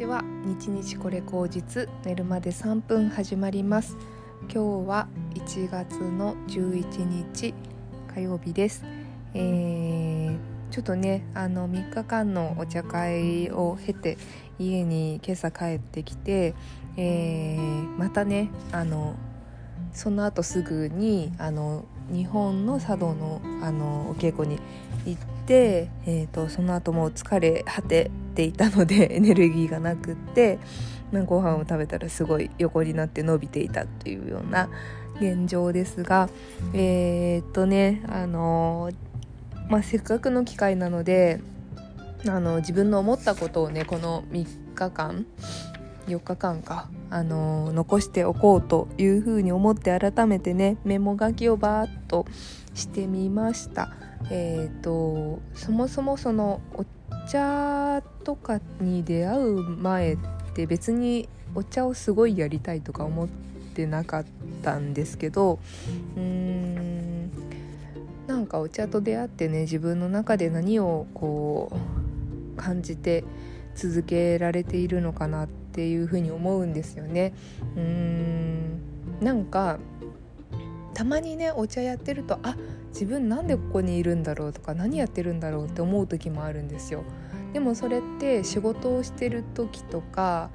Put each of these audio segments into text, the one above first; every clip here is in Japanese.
ちは。日日これ口実寝るまで3分始まります。今日は1月の11日火曜日です、えー、ちょっとねあの3日間のお茶会を経て家に今朝帰ってきて、えー、またねあのその後すぐにあの日本の茶道のあのお稽古に行って、えーと、その後も疲れ果てていたので エネルギーがなくって、まあ、ご飯を食べたらすごい横になって伸びていたというような現状ですがえー、っとねあのまあ、せっかくの機会なのであの自分の思ったことをねこの3日間4日間か、あの残しておこうというふうに思って改めてねメモ書きをバーッとしてみました。えーと、そもそもそのお茶とかに出会う前って別にお茶をすごいやりたいとか思ってなかったんですけどうーんなんかお茶と出会ってね自分の中で何をこう感じて続けられているのかなっていうふうに思うんですよね。うーんなんかたまにねお茶やってるとあ自分なんでここにいるんだろうとか何やってるんだろうって思う時もあるんですよ。でもそれって仕事をしてる時とか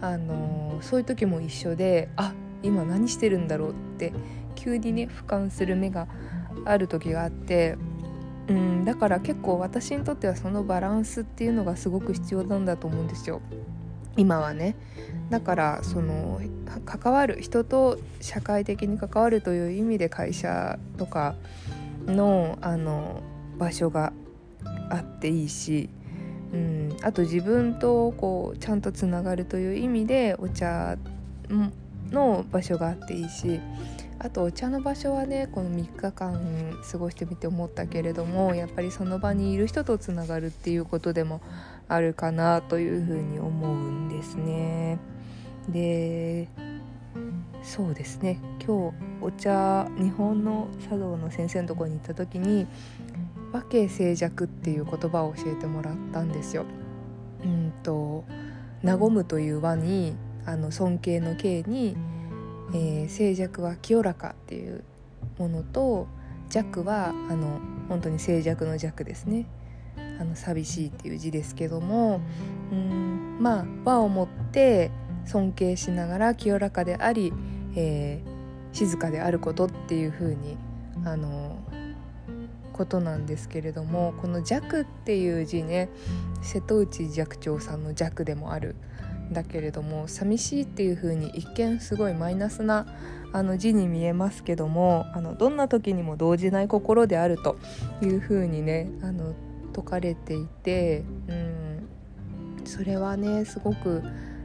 あのそういう時も一緒であ今何してるんだろうって急にね俯瞰する目がある時があってうんだから結構私にとってはそのバランスっていうのがすごく必要なんだと思うんですよ。今はね。だからその関わる人と社会的に関わるという意味で会社とかのあの場所があっていいし、うん、あと自分とこうちゃんとつながるという意味でお茶の場所があっていいしあとお茶の場所はねこの3日間過ごしてみて思ったけれどもやっぱりその場にいる人とつながるっていうことでもあるかなというふうに思うんですね。でそうですね今日お茶日本の茶道の先生のとこに行った時に「和敬静寂」っていう言葉を教えてもらったんですよ。うんと和むという和にあの尊敬の敬に、えー、静寂は清らかっていうものと弱はあの本当に静寂の弱ですねあの寂しいっていう字ですけどもうんまあ和をもって尊敬しながら清らかであり、えー、静かであることっていう風にあのことなんですけれどもこの「弱」っていう字ね瀬戸内寂聴さんの「弱」でもあるだけれども寂しいっていう風に一見すごいマイナスなあの字に見えますけどもあのどんな時にも動じない心であるという風にねあの説かれていて、うん、それはねすごく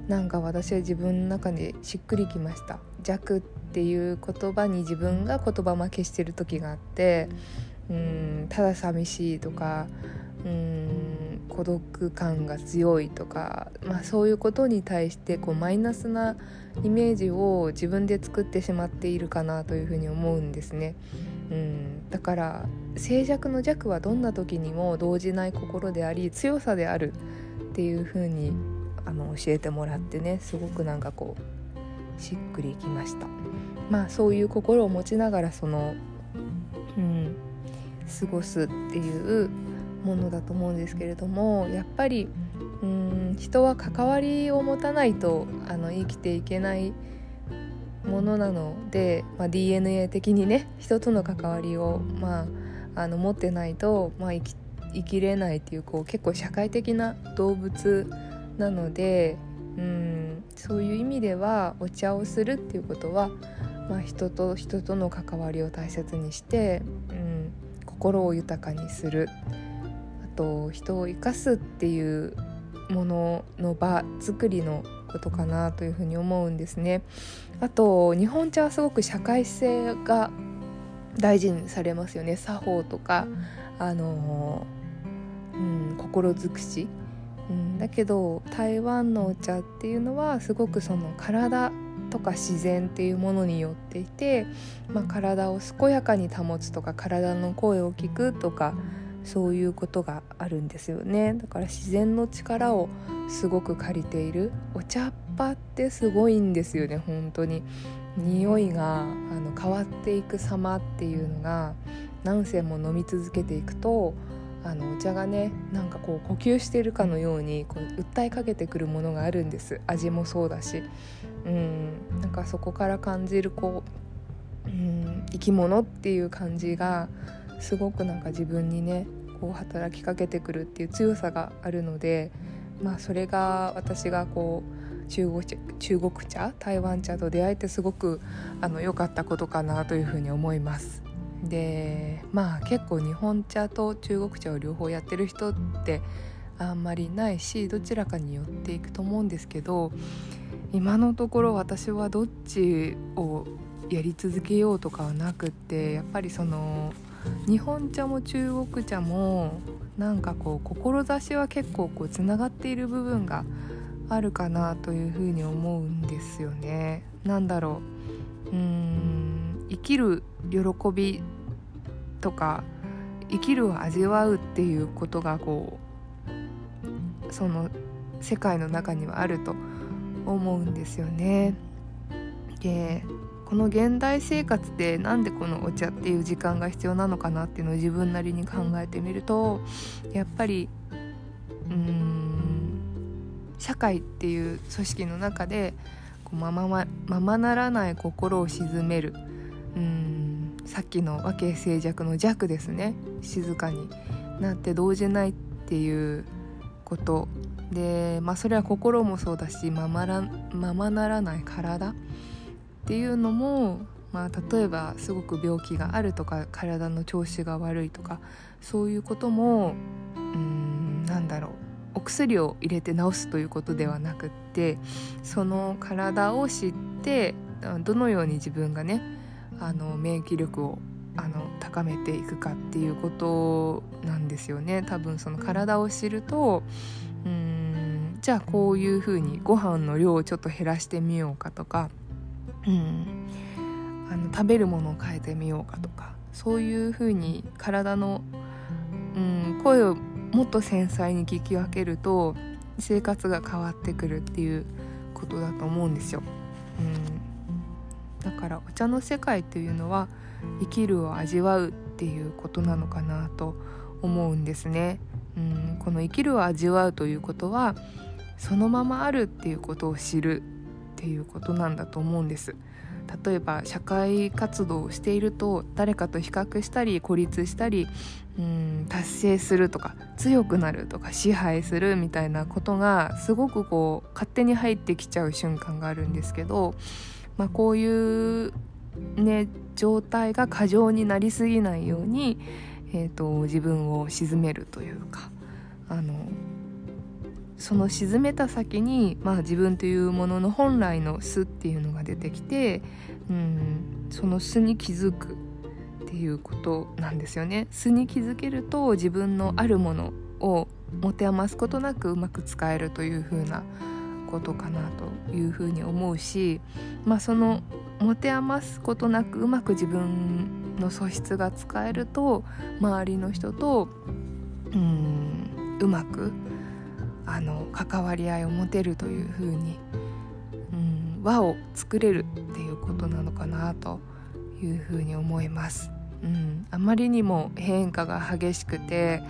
なんか私は自分の中でしっくりきました弱っていう言葉に自分が言葉負けしてる時があってうんただ寂しいとかうん孤独感が強いとか、まあ、そういうことに対してこうマイナスなイメージを自分で作ってしまっているかなというふうに思うんですね。うん、だから静寂の弱はどんな時にも動じない心であり強さであるっていうふうにあの教えてもらってねすごくなんかこうしっくりきました。まあそういう心を持ちながらそのうん過ごすっていうものだと思うんですけれどもやっぱりうん人は関わりを持たないとあの生きていけないものなので、まあ、DNA 的にね人との関わりを、まあ、あの持ってないと、まあ、生き生きれないっていうこう結構社会的な動物なのでうんそういう意味ではお茶をするっていうことは、まあ、人と人との関わりを大切にして、うん、心を豊かにする。あと人を生かすっていうものの場作りのことかなというふうに思うんですね。あと日本茶はすごく社会性が大事にされますよね作法とかあの、うん、心尽くしうん、だけど台湾のお茶っていうのはすごくその体とか自然っていうものによっていて、まあ、体を健やかに保つとか体の声を聞くとかそういうことがあるんですよね。だから自然の力をすごく借りているお茶っ葉ってすごいんですよね。本当に。匂いがあの変わっていく様っていうのが何世も飲み続けていくとあのお茶がねなんかこう呼吸しているかのようにこう訴えかけてくるものがあるんです。味もそうだし。うん。なんかそこから感じるこう、うん、生き物っていう感じがすごくなんか自分にねこう働きかけてくるっていう強さがあるのでまあそれが私がこう中国茶中国茶台湾茶と出会えてすごくあの良かったことかなというふうに思います。でまあ結構日本茶と中国茶を両方やってる人ってあんまりないしどちらかに寄っていくと思うんですけど今のところ私はどっちをやり続けようとかはなくってやっぱりその日本茶も中国茶もなんかこう志は結構こうつながっている部分があるかなというふうに思うんですよね。なんだろううん生きる喜びとか生きるを味わうっていうことがこうその世界の中にはあると思うんですよね。でこの現代生活でなんでこのお茶っていう時間が必要なのかなっていうのを自分なりに考えてみるとやっぱりうん社会っていう組織の中でままままならない心を鎮める。うんさっきの和敬静寂の弱ですね。静かになって動じないっていうこと。でまあそれは心もそうだしままらままならない体。っていうのも、まあ、例えばすごく病気があるとか体の調子が悪いとかそういうこともうんなんだろうお薬を入れて治すということではなくってその体を知ってどのように自分がねあの免疫力をあの高めていくかっていうことなんですよね。多分その体を知るとうんじゃあこういうふうにご飯の量をちょっと減らしてみようかとかうん、あの食べるものを変えてみようかとかそういうふうに体の、うん、声をもっと繊細に聞き分けると生活が変わってくるっていうことだと思うんですよ。うん、だからお茶の世界っていうのは生きるを味わうっていうことなのかなと思うんですね。うん、この生きるを味わうということはそのままあるっていうことを知るっていうことなんだと思うんです。例えば社会活動をしていると誰かと比較したり孤立したりうん達成するとか強くなるとか支配するみたいなことがすごくこう勝手に入ってきちゃう瞬間があるんですけど、まあ、こういうね状態が過剰になりすぎないように、えーと自分を鎮めるというかあのその沈めた先に、まあ、自分というものの本来の巣っていうのが出てきて、うん、その巣に気づくっていうことなんですよね。巣に気づけると自分のあるものを持て余すことなくうまく使えるというふうなことかなというふうに思うし、まあ、その持て余すことなくうまく自分の素質が使えると周りの人とうんうまくあの関わり合いを持てるというふうに、うん、輪を作れるっていうことなのかなというふうに思います。うん、あまりにも変化が激しくて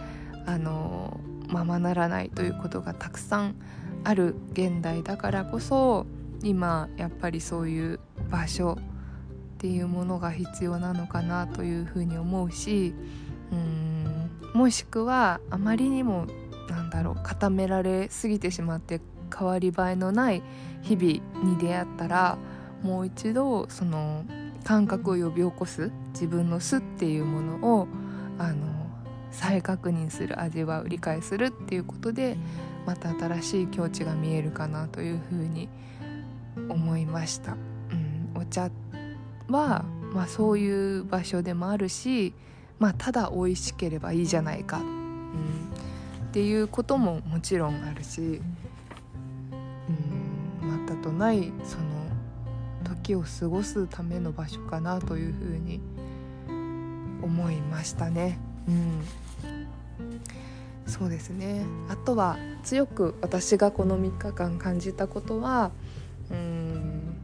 あのままならないということがたくさんある現代だからこそ今やっぱりそういう場所っていうものが必要なのかなというふうに思うしうんもしくはあまりにもだろう固められすぎてしまって変わり映えのない日々に出会ったらもう一度その感覚を呼び起こす自分の巣っていうものをあの再確認する味わう理解するっていうことでまた新しい境地が見えるかなというふうに思いました。うん、お茶は、まあ、そういう場所でもあるし、まあ、ただ美味しければいいじゃないか、うん、っていうことももちろんあるしうんまたとないその時を過ごすための場所かなというふうに思いましたね。うん。そうですね。あとは強く私がこの3日間感じたことはうん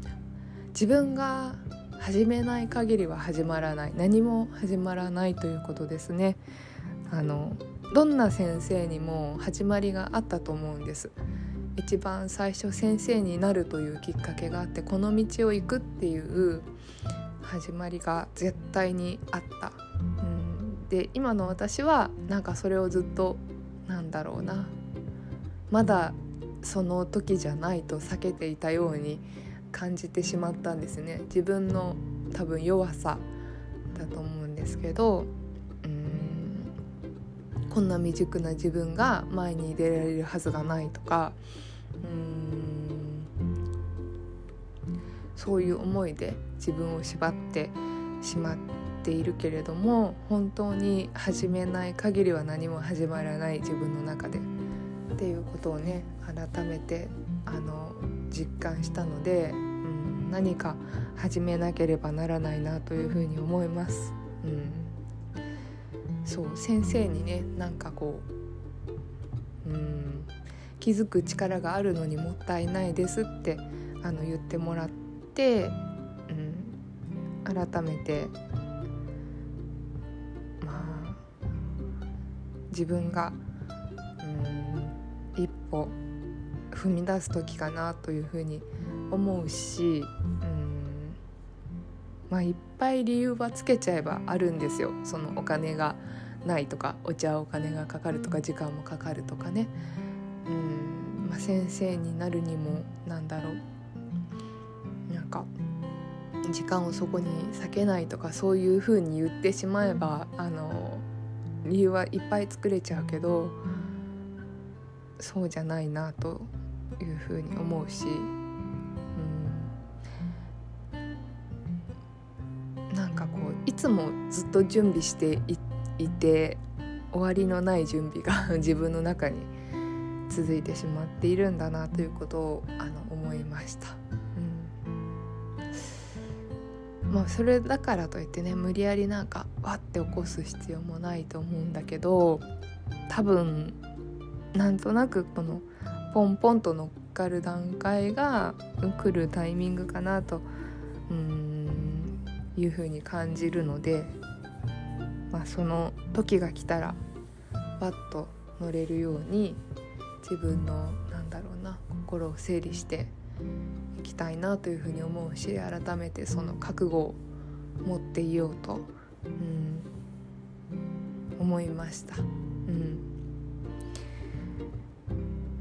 自分が始めない限りは始まらない。何も始まらないということですね。あのどんな先生にも始まりがあったと思うんです。一番最初先生になるというきっかけがあってこの道を行くっていう始まりが絶対にあった、うん、で今の私はなんかそれをずっとなんだろうな。まだその時じゃないと避けていたように感じてしまったんですね。自分の多分弱さだと思うんですけど。こんな未熟な自分が前に出られるはずがないとかうんそういう思いで自分を縛ってしまっているけれども本当に始めない限りは何も始まらない自分の中でっていうことをね改めてあの実感したので、うん、何か始めなければならないなというふうに思います。うん、そう先生にねなんかこう、うん、気づく力があるのにもったいないですってあの言ってもらって、うん、改めてまあ自分が、うん、一歩踏み出す時かなというふうに思うし、まあ、いっぱい理由はつけちゃえばあるんですよ。そのお金がないとかお茶お金がかかるとか時間もかかるとかね。うんまあ、先生になるにもなんだろう。なんか時間をそこに避けないとかそういうふうに言ってしまえばあの理由はいっぱい作れちゃうけどそうじゃないなというふうに思うし、つもずっと準備していて終わりのない準備が 自分の中に続いてしまっているんだなということをあの思いました。うん、まあそれだからといってね無理やりなんかわって起こす必要もないと思うんだけど多分なんとなくこのポンポンと乗っかる段階が来るタイミングかなとうんいうふうに感じるので、まあ、その時が来たらわっと乗れるように自分のなんだろうな心を整理していきたいなというふうに思うし改めてその覚悟を持っていようと、うん、思いました。うん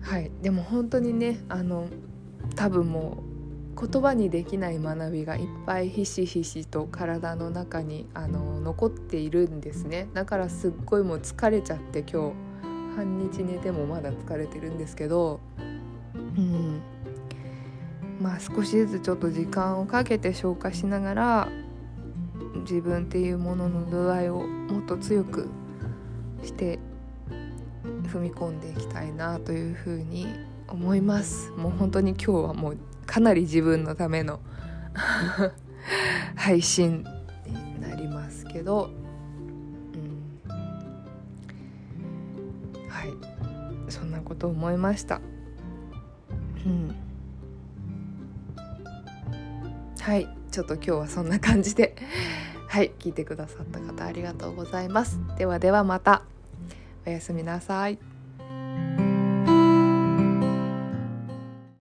はい、でも本当にねあの多分もう言葉にできない学びがいっぱいひしひしと体の中にあの残っているんですね。だからすっごいもう疲れちゃって今日半日寝てもまだ疲れてるんですけどうん。まあ少しずつちょっと時間をかけて消化しながら自分っていうものの度合いをもっと強くして踏み込んでいきたいなというふうに思います。もう本当に今日はもうかなり自分のための 配信になりますけど。はい。そんなこと思いました。うん。はい。ちょっと今日はそんな感じで。はい。聞いてくださった方ありがとうございます。ではではまた。おやすみなさい。